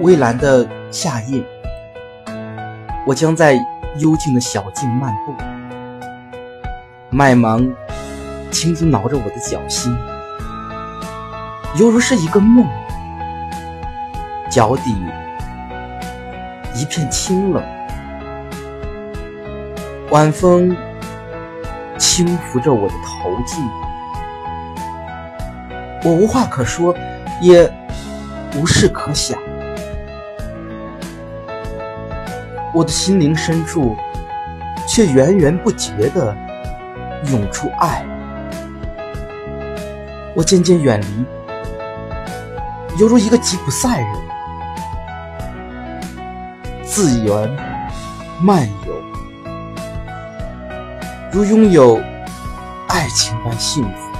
蔚蓝的夏夜，我将在幽静的小径漫步，麦芒轻轻挠着我的脚心，犹如是一个梦。脚底一片清冷，晚风轻拂着我的头颈，我无话可说，也无事可想。我的心灵深处，却源源不绝地涌出爱。我渐渐远离，犹如一个吉普赛人，自由漫游，如拥有爱情般幸福。